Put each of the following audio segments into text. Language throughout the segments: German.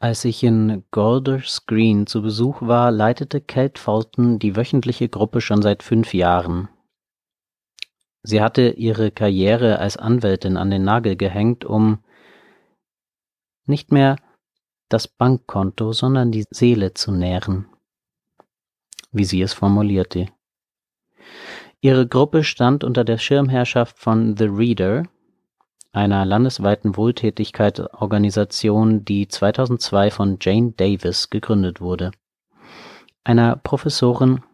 Als ich in Golders Green zu Besuch war, leitete Kate Fulton die wöchentliche Gruppe schon seit fünf Jahren. Sie hatte ihre Karriere als Anwältin an den Nagel gehängt, um nicht mehr das Bankkonto, sondern die Seele zu nähren, wie sie es formulierte. Ihre Gruppe stand unter der Schirmherrschaft von The Reader, einer landesweiten Wohltätigkeitsorganisation, die 2002 von Jane Davis gegründet wurde, einer Professorin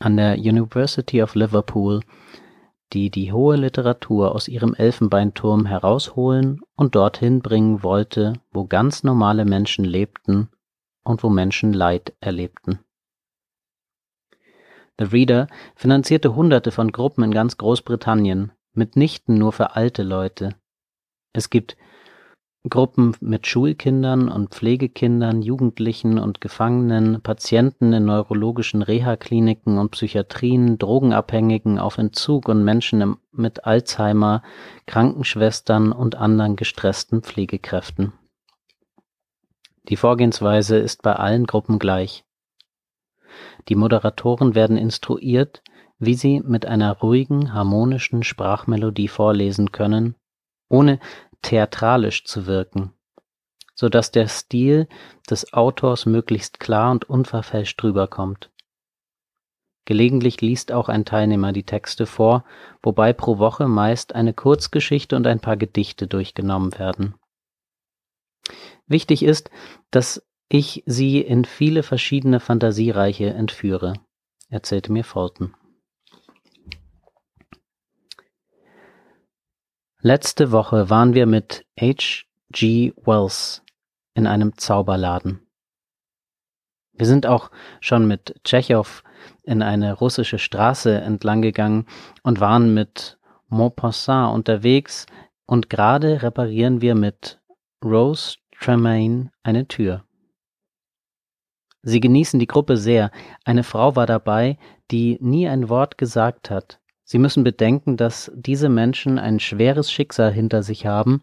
an der University of Liverpool, die die hohe Literatur aus ihrem Elfenbeinturm herausholen und dorthin bringen wollte, wo ganz normale Menschen lebten und wo Menschen Leid erlebten. The Reader finanzierte Hunderte von Gruppen in ganz Großbritannien, mitnichten nur für alte Leute. Es gibt Gruppen mit Schulkindern und Pflegekindern, Jugendlichen und Gefangenen, Patienten in neurologischen Reha-Kliniken und Psychiatrien, Drogenabhängigen auf Entzug und Menschen mit Alzheimer, Krankenschwestern und anderen gestressten Pflegekräften. Die Vorgehensweise ist bei allen Gruppen gleich. Die Moderatoren werden instruiert, wie sie mit einer ruhigen, harmonischen Sprachmelodie vorlesen können, ohne theatralisch zu wirken, so dass der Stil des Autors möglichst klar und unverfälscht rüberkommt. Gelegentlich liest auch ein Teilnehmer die Texte vor, wobei pro Woche meist eine Kurzgeschichte und ein paar Gedichte durchgenommen werden. Wichtig ist, dass ich sie in viele verschiedene Fantasiereiche entführe, erzählte mir Fulton. Letzte Woche waren wir mit H. G. Wells in einem Zauberladen. Wir sind auch schon mit Tschechow in eine russische Straße entlang gegangen und waren mit Maupassant unterwegs und gerade reparieren wir mit Rose Tremaine eine Tür. Sie genießen die Gruppe sehr. Eine Frau war dabei, die nie ein Wort gesagt hat, Sie müssen bedenken, dass diese Menschen ein schweres Schicksal hinter sich haben,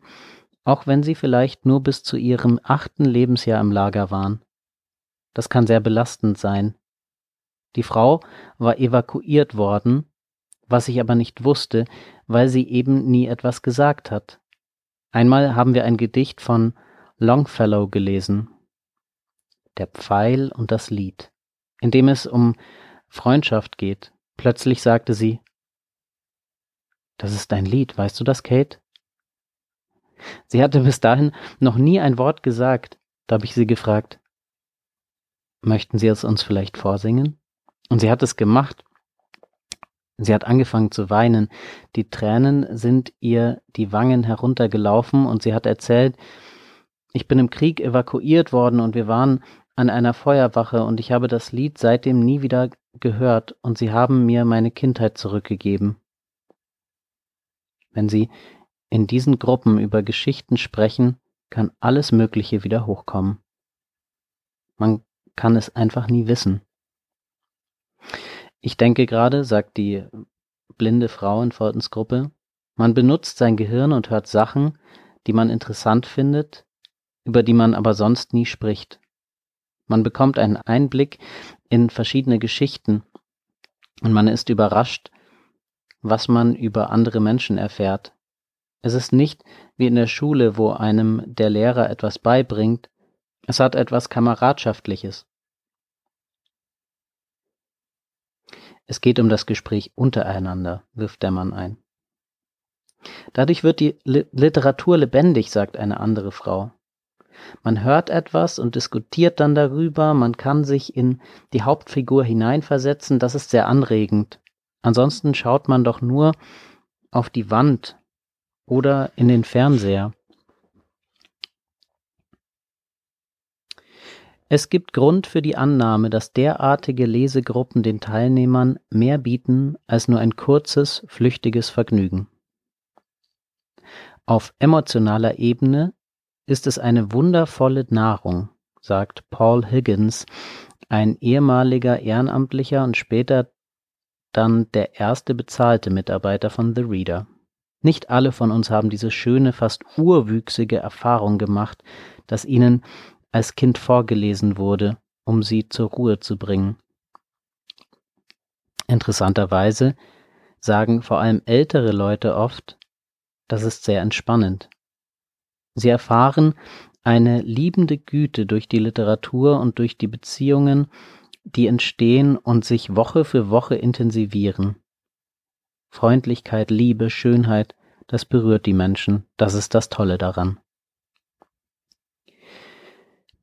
auch wenn sie vielleicht nur bis zu ihrem achten Lebensjahr im Lager waren. Das kann sehr belastend sein. Die Frau war evakuiert worden, was ich aber nicht wusste, weil sie eben nie etwas gesagt hat. Einmal haben wir ein Gedicht von Longfellow gelesen, Der Pfeil und das Lied, in dem es um Freundschaft geht. Plötzlich sagte sie, das ist dein Lied, weißt du das, Kate? Sie hatte bis dahin noch nie ein Wort gesagt. Da habe ich sie gefragt, möchten Sie es uns vielleicht vorsingen? Und sie hat es gemacht. Sie hat angefangen zu weinen. Die Tränen sind ihr die Wangen heruntergelaufen und sie hat erzählt, ich bin im Krieg evakuiert worden und wir waren an einer Feuerwache und ich habe das Lied seitdem nie wieder gehört und sie haben mir meine Kindheit zurückgegeben. Wenn Sie in diesen Gruppen über Geschichten sprechen, kann alles Mögliche wieder hochkommen. Man kann es einfach nie wissen. Ich denke gerade, sagt die blinde Frau in Fultons Gruppe, man benutzt sein Gehirn und hört Sachen, die man interessant findet, über die man aber sonst nie spricht. Man bekommt einen Einblick in verschiedene Geschichten und man ist überrascht, was man über andere Menschen erfährt. Es ist nicht wie in der Schule, wo einem der Lehrer etwas beibringt, es hat etwas Kameradschaftliches. Es geht um das Gespräch untereinander, wirft der Mann ein. Dadurch wird die Literatur lebendig, sagt eine andere Frau. Man hört etwas und diskutiert dann darüber, man kann sich in die Hauptfigur hineinversetzen, das ist sehr anregend. Ansonsten schaut man doch nur auf die Wand oder in den Fernseher. Es gibt Grund für die Annahme, dass derartige Lesegruppen den Teilnehmern mehr bieten als nur ein kurzes, flüchtiges Vergnügen. Auf emotionaler Ebene ist es eine wundervolle Nahrung, sagt Paul Higgins, ein ehemaliger Ehrenamtlicher und später dann der erste bezahlte Mitarbeiter von The Reader. Nicht alle von uns haben diese schöne, fast urwüchsige Erfahrung gemacht, dass ihnen als Kind vorgelesen wurde, um sie zur Ruhe zu bringen. Interessanterweise sagen vor allem ältere Leute oft, das ist sehr entspannend. Sie erfahren eine liebende Güte durch die Literatur und durch die Beziehungen, die entstehen und sich Woche für Woche intensivieren. Freundlichkeit, Liebe, Schönheit, das berührt die Menschen, das ist das Tolle daran.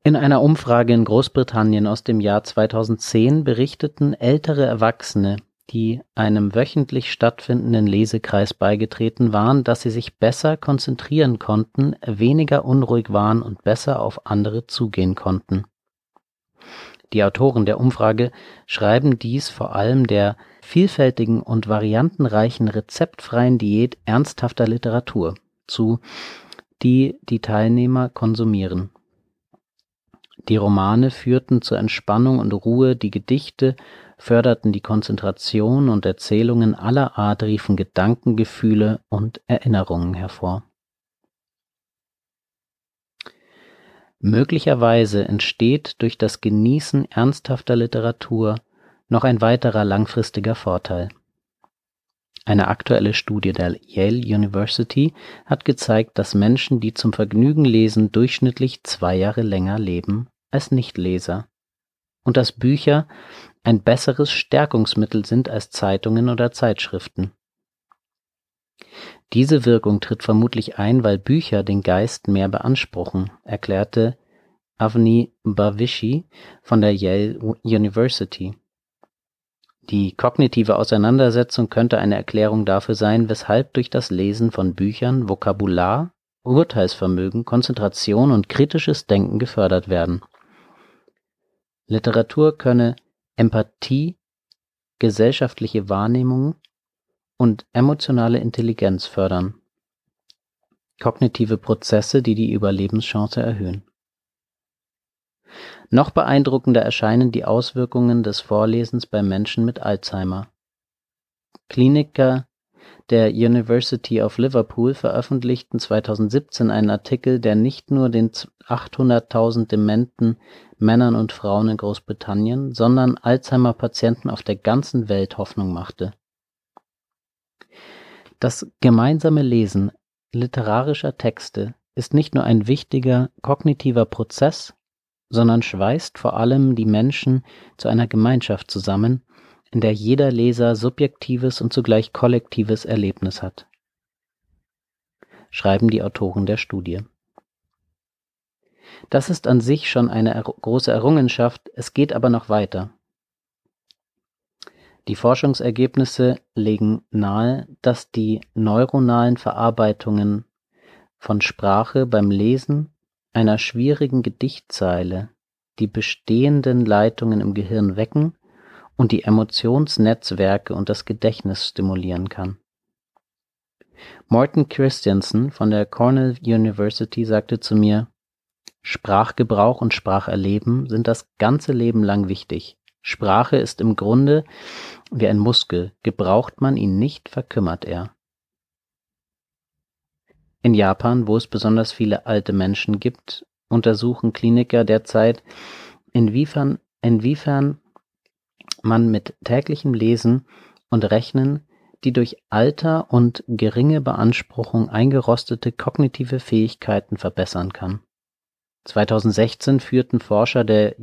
In einer Umfrage in Großbritannien aus dem Jahr 2010 berichteten ältere Erwachsene, die einem wöchentlich stattfindenden Lesekreis beigetreten waren, dass sie sich besser konzentrieren konnten, weniger unruhig waren und besser auf andere zugehen konnten. Die Autoren der Umfrage schreiben dies vor allem der vielfältigen und variantenreichen rezeptfreien Diät ernsthafter Literatur zu, die die Teilnehmer konsumieren. Die Romane führten zur Entspannung und Ruhe, die Gedichte förderten die Konzentration und Erzählungen aller Art riefen Gedanken, Gefühle und Erinnerungen hervor. Möglicherweise entsteht durch das Genießen ernsthafter Literatur noch ein weiterer langfristiger Vorteil. Eine aktuelle Studie der Yale University hat gezeigt, dass Menschen, die zum Vergnügen lesen, durchschnittlich zwei Jahre länger leben als Nichtleser und dass Bücher ein besseres Stärkungsmittel sind als Zeitungen oder Zeitschriften. Diese Wirkung tritt vermutlich ein, weil Bücher den Geist mehr beanspruchen, erklärte Avni Bhavishi von der Yale University. Die kognitive Auseinandersetzung könnte eine Erklärung dafür sein, weshalb durch das Lesen von Büchern Vokabular, Urteilsvermögen, Konzentration und kritisches Denken gefördert werden. Literatur könne Empathie, gesellschaftliche Wahrnehmung und emotionale Intelligenz fördern. Kognitive Prozesse, die die Überlebenschance erhöhen. Noch beeindruckender erscheinen die Auswirkungen des Vorlesens bei Menschen mit Alzheimer. Kliniker der University of Liverpool veröffentlichten 2017 einen Artikel, der nicht nur den 800.000 dementen Männern und Frauen in Großbritannien, sondern Alzheimer-Patienten auf der ganzen Welt Hoffnung machte. Das gemeinsame Lesen literarischer Texte ist nicht nur ein wichtiger kognitiver Prozess, sondern schweißt vor allem die Menschen zu einer Gemeinschaft zusammen, in der jeder Leser subjektives und zugleich kollektives Erlebnis hat. Schreiben die Autoren der Studie. Das ist an sich schon eine große Errungenschaft, es geht aber noch weiter. Die Forschungsergebnisse legen nahe, dass die neuronalen Verarbeitungen von Sprache beim Lesen einer schwierigen Gedichtzeile die bestehenden Leitungen im Gehirn wecken und die Emotionsnetzwerke und das Gedächtnis stimulieren kann. Morton Christensen von der Cornell University sagte zu mir, Sprachgebrauch und Spracherleben sind das ganze Leben lang wichtig. Sprache ist im Grunde wie ein Muskel, gebraucht man ihn nicht, verkümmert er. In Japan, wo es besonders viele alte Menschen gibt, untersuchen Kliniker derzeit, inwiefern, inwiefern man mit täglichem Lesen und Rechnen die durch Alter und geringe Beanspruchung eingerostete kognitive Fähigkeiten verbessern kann. 2016 führten Forscher der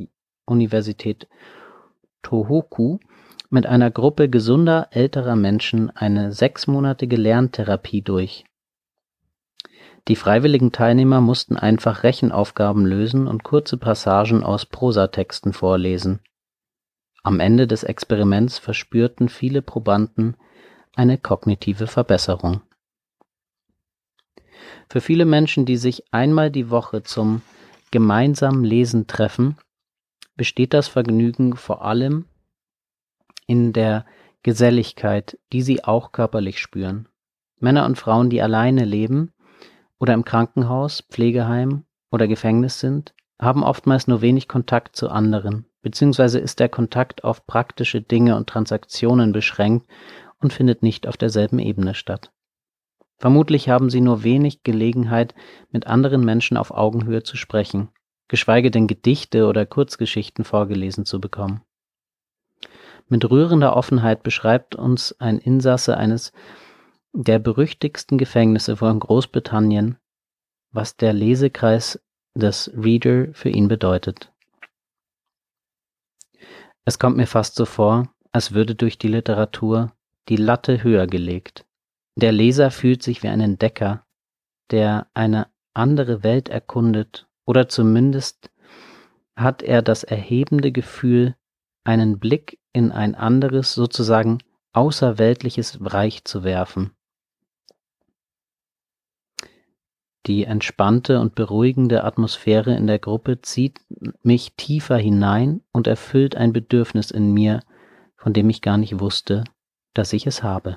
Universität Tohoku mit einer Gruppe gesunder älterer Menschen eine sechsmonatige Lerntherapie durch. Die freiwilligen Teilnehmer mussten einfach Rechenaufgaben lösen und kurze Passagen aus Prosatexten vorlesen. Am Ende des Experiments verspürten viele Probanden eine kognitive Verbesserung. Für viele Menschen, die sich einmal die Woche zum gemeinsamen Lesen treffen, besteht das Vergnügen vor allem in der Geselligkeit, die sie auch körperlich spüren. Männer und Frauen, die alleine leben oder im Krankenhaus, Pflegeheim oder Gefängnis sind, haben oftmals nur wenig Kontakt zu anderen beziehungsweise ist der Kontakt auf praktische Dinge und Transaktionen beschränkt und findet nicht auf derselben Ebene statt. Vermutlich haben sie nur wenig Gelegenheit, mit anderen Menschen auf Augenhöhe zu sprechen. Geschweige denn Gedichte oder Kurzgeschichten vorgelesen zu bekommen. Mit rührender Offenheit beschreibt uns ein Insasse eines der berüchtigsten Gefängnisse von Großbritannien, was der Lesekreis des Reader für ihn bedeutet. Es kommt mir fast so vor, als würde durch die Literatur die Latte höher gelegt. Der Leser fühlt sich wie ein Entdecker, der eine andere Welt erkundet, oder zumindest hat er das erhebende Gefühl, einen Blick in ein anderes, sozusagen außerweltliches Reich zu werfen. Die entspannte und beruhigende Atmosphäre in der Gruppe zieht mich tiefer hinein und erfüllt ein Bedürfnis in mir, von dem ich gar nicht wusste, dass ich es habe.